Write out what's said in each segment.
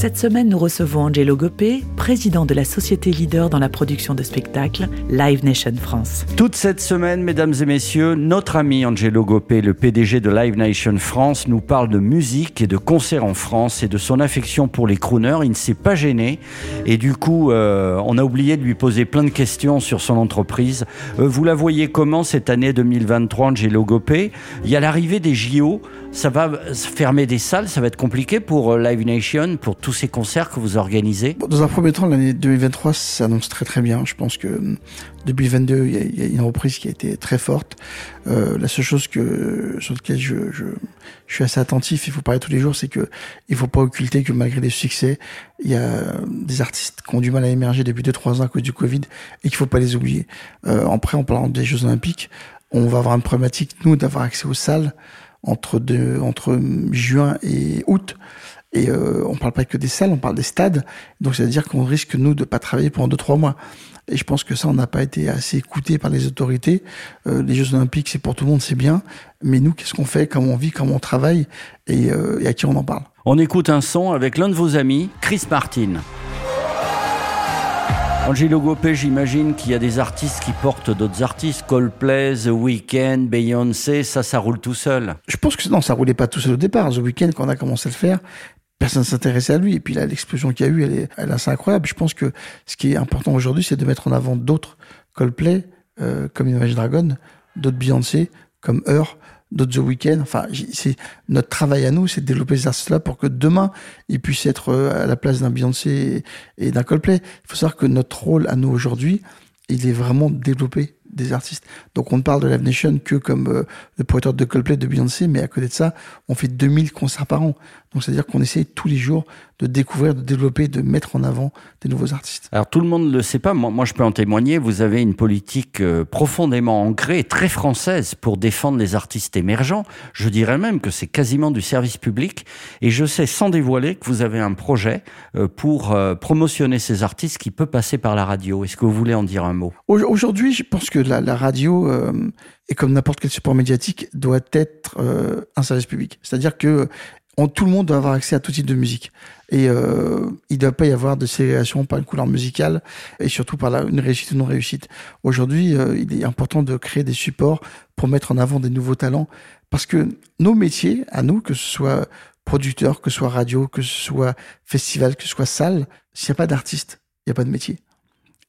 Cette semaine, nous recevons Angelo Gopé, président de la société leader dans la production de spectacles Live Nation France. Toute cette semaine, mesdames et messieurs, notre ami Angelo Gopé, le PDG de Live Nation France, nous parle de musique et de concerts en France et de son affection pour les crooners. Il ne s'est pas gêné et du coup, euh, on a oublié de lui poser plein de questions sur son entreprise. Euh, vous la voyez comment cette année 2023, Angelo Gopé Il y a l'arrivée des JO. Ça va fermer des salles, ça va être compliqué pour euh, Live Nation, pour tous ces concerts que vous organisez? Dans un premier temps, l'année 2023 s'annonce très très bien. Je pense que hum, 2022, il y, a, il y a une reprise qui a été très forte. Euh, la seule chose que sur laquelle je, suis assez attentif, il faut parler tous les jours, c'est que il faut pas occulter que malgré les succès, il y a des artistes qui ont du mal à émerger depuis 2-3 ans à cause du Covid et qu'il faut pas les oublier. Euh, après, en parlant des Jeux Olympiques, on va avoir une problématique nous d'avoir accès aux salles entre juin et août. Et euh, on parle pas que des salles, on parle des stades. Donc ça veut dire qu'on risque nous de pas travailler pendant deux trois mois. Et je pense que ça, on n'a pas été assez écouté par les autorités. Euh, les Jeux Olympiques, c'est pour tout le monde, c'est bien. Mais nous, qu'est-ce qu'on fait? Comment on vit? Comment on travaille? Et, euh, et à qui on en parle? On écoute un son avec l'un de vos amis, Chris Martin. Angelo Gopé, j'imagine qu'il y a des artistes qui portent d'autres artistes, Coldplay, The Weeknd, Beyoncé, ça, ça roule tout seul. Je pense que non, ça roulait pas tout seul au départ. The Weeknd, quand on a commencé à le faire, personne ne s'intéressait à lui. Et puis là, l'explosion qu'il y a eu, elle est, assez incroyable. Je pense que ce qui est important aujourd'hui, c'est de mettre en avant d'autres Coldplay, euh, comme Imagine Dragon, d'autres Beyoncé, comme Heur, d'autres The Weeknd. Enfin, c'est notre travail à nous, c'est de développer ces artistes-là pour que demain, ils puissent être euh, à la place d'un Beyoncé et, et d'un Coldplay. Il faut savoir que notre rôle à nous aujourd'hui, il est vraiment de développer des artistes. Donc on ne parle de Live Nation que comme euh, le producteur de Coldplay, de Beyoncé, mais à côté de ça, on fait 2000 concerts par an. Donc c'est-à-dire qu'on essaie tous les jours de découvrir, de développer, de mettre en avant des nouveaux artistes. Alors tout le monde ne le sait pas, moi, moi, je peux en témoigner, vous avez une politique euh, profondément ancrée, très française pour défendre les artistes émergents. Je dirais même que c'est quasiment du service public. Et je sais sans dévoiler que vous avez un projet euh, pour euh, promotionner ces artistes qui peut passer par la radio. Est-ce que vous voulez en dire un mot? Au- Aujourd'hui, je pense que la, la radio, et comme n'importe quel support médiatique, doit être un service public. C'est-à-dire que tout le monde doit avoir accès à tout type de musique. Et euh, il ne doit pas y avoir de ségrégation par une couleur musicale et surtout par une réussite ou non réussite. Aujourd'hui, euh, il est important de créer des supports pour mettre en avant des nouveaux talents parce que nos métiers, à nous, que ce soit producteur, que ce soit radio, que ce soit festival, que ce soit salle, s'il n'y a pas d'artiste, il n'y a pas de métier.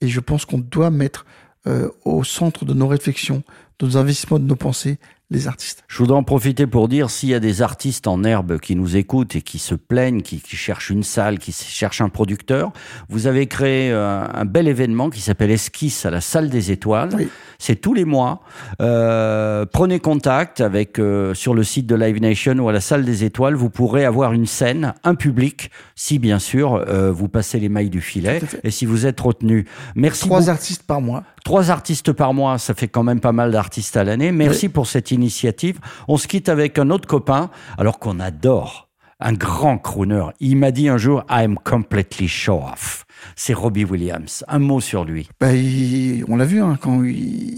Et je pense qu'on doit mettre euh, au centre de nos réflexions, de nos investissements, de nos pensées, les artistes. Je voudrais en profiter pour dire s'il y a des artistes en herbe qui nous écoutent et qui se plaignent, qui, qui cherchent une salle, qui cherchent un producteur, vous avez créé euh, un bel événement qui s'appelle Esquisse à la salle des étoiles. Oui. C'est tous les mois. Euh, prenez contact avec euh, sur le site de Live Nation ou à la salle des étoiles. Vous pourrez avoir une scène, un public, si bien sûr euh, vous passez les mailles du filet et si vous êtes retenu. Merci Trois beaucoup. artistes par mois. Trois artistes par mois, ça fait quand même pas mal d'artistes à l'année. Merci pour cette initiative. On se quitte avec un autre copain, alors qu'on adore. Un grand crooner. Il m'a dit un jour, I'm completely show off. C'est Robbie Williams. Un mot sur lui. Bah, il- on l'a vu, hein, quand il,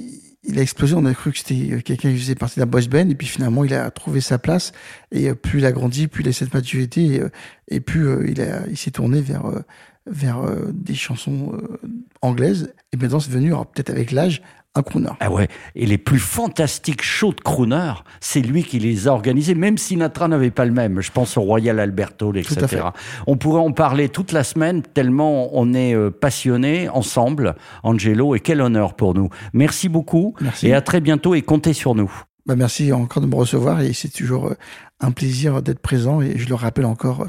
il a explosé, on a cru que c'était quelqu'un qui faisait partie d'un boys band, et puis finalement, il a trouvé sa place, et euh, plus il a grandi, plus il a cette maturité, et, euh, et plus euh, il, s'est tourné vers, euh, vers euh, des chansons euh, anglaises, et maintenant, c'est devenu, peut-être avec l'âge, un crooner. Ah ouais. Et les plus fantastiques shows de crooner, c'est lui qui les a organisés, même si Sinatra n'avait pas le même. Je pense au Royal Albert Hall, etc. On pourrait en parler toute la semaine, tellement on est euh, passionnés ensemble, Angelo, et quel honneur pour nous. Merci beaucoup. Merci. Et à très bientôt et comptez sur nous. Bah, merci encore de me recevoir et c'est toujours euh, un plaisir d'être présent et je le rappelle encore,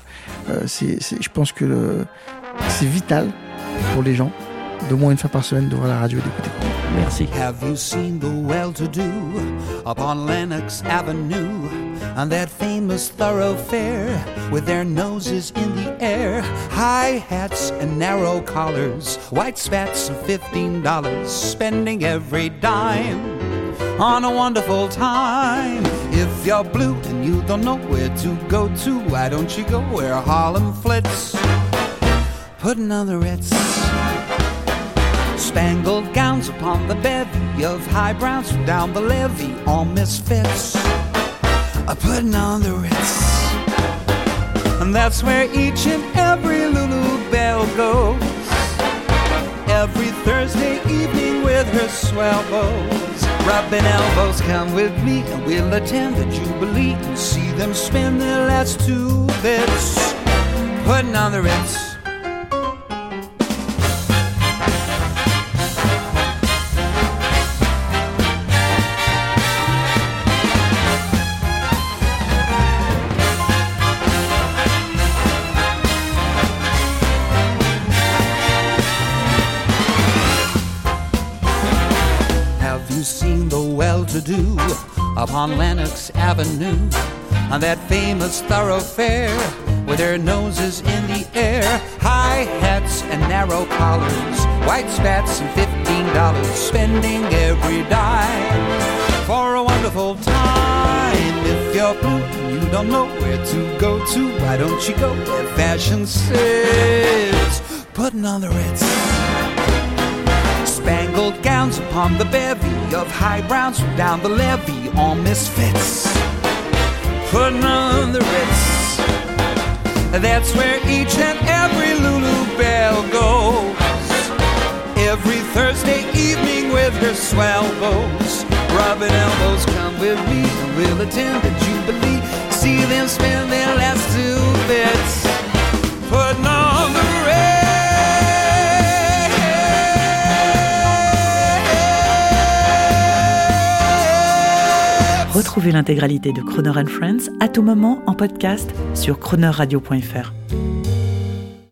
euh, c'est, je pense que c'est vital pour les gens d'au moins une fois par semaine d'ouvrir la radio et d'écouter. Merci. Have you seen the well to do upon Lenox Avenue? on that famous thoroughfare with their noses in the air, high hats and narrow collars, white spats and fifteen dollars, spending every dime on a wonderful time. If you're blue and you don't know where to go to, why don't you go where Harlem flits? Putting on the Ritz. Spangled gowns upon the bevy of high browns from down the levee, all misfits. A putting on the Ritz. And that's where each and every Lulu Bell goes. Every Thursday evening with her swell bows. Rubbing elbows, come with me and we'll attend the Jubilee and see them spend their last two bits. Putting on the Ritz. Well-to-do upon Lenox Avenue on that famous thoroughfare with their noses in the air, high hats and narrow collars, white spats and fifteen dollars, spending every dime for a wonderful time. If you're blue and you don't know where to go to, why don't you go where fashion sits? Putting on the Ritz. Spangled gowns upon the bevy of high browns from down the levee, all misfits. Putting on the Ritz. That's where each and every Lulu Bell goes. Every Thursday evening with her swell bows. Rubbing elbows, come with me and we'll attend the Jubilee. See them spend their last two bits. Putting on Retrouvez l'intégralité de Croner Friends à tout moment en podcast sur cronerradio.fr.